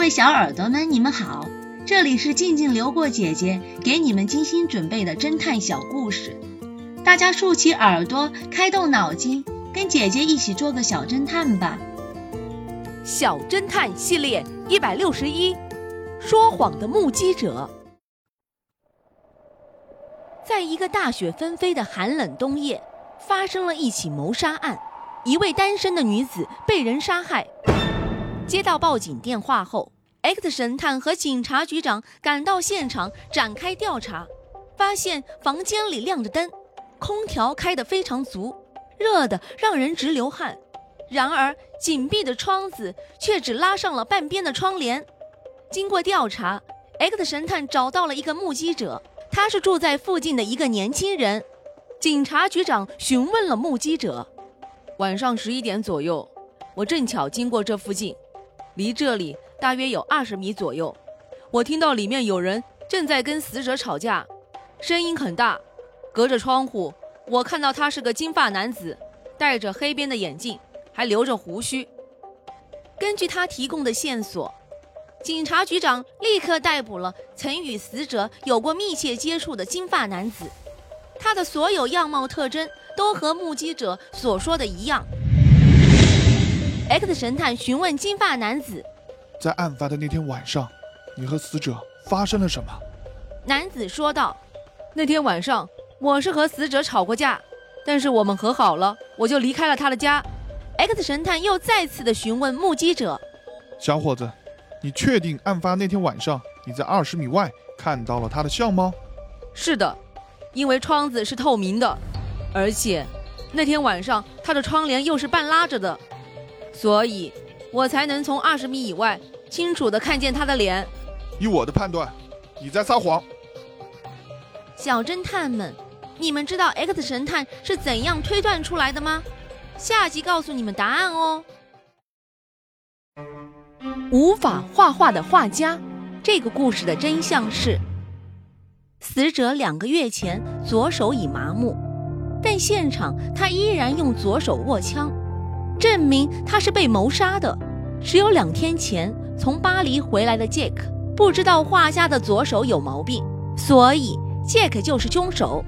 各位小耳朵们，你们好，这里是静静流过姐姐给你们精心准备的侦探小故事，大家竖起耳朵，开动脑筋，跟姐姐一起做个小侦探吧。小侦探系列一百六十一，说谎的目击者。在一个大雪纷飞的寒冷冬夜，发生了一起谋杀案，一位单身的女子被人杀害。接到报警电话后，X 神探和警察局长赶到现场展开调查，发现房间里亮着灯，空调开得非常足，热得让人直流汗。然而，紧闭的窗子却只拉上了半边的窗帘。经过调查，X 神探找到了一个目击者，他是住在附近的一个年轻人。警察局长询问了目击者：“晚上十一点左右，我正巧经过这附近。”离这里大约有二十米左右，我听到里面有人正在跟死者吵架，声音很大。隔着窗户，我看到他是个金发男子，戴着黑边的眼镜，还留着胡须。根据他提供的线索，警察局长立刻逮捕了曾与死者有过密切接触的金发男子，他的所有样貌特征都和目击者所说的一样。X 神探询问金发男子：“在案发的那天晚上，你和死者发生了什么？”男子说道：“那天晚上我是和死者吵过架，但是我们和好了，我就离开了他的家。”X 神探又再次的询问目击者：“小伙子，你确定案发那天晚上你在二十米外看到了他的相吗？”“是的，因为窗子是透明的，而且那天晚上他的窗帘又是半拉着的。”所以，我才能从二十米以外清楚的看见他的脸。以我的判断，你在撒谎。小侦探们，你们知道 X 神探是怎样推断出来的吗？下集告诉你们答案哦。无法画画的画家，这个故事的真相是：死者两个月前左手已麻木，但现场他依然用左手握枪。证明他是被谋杀的。只有两天前从巴黎回来的杰克不知道画家的左手有毛病，所以杰克就是凶手。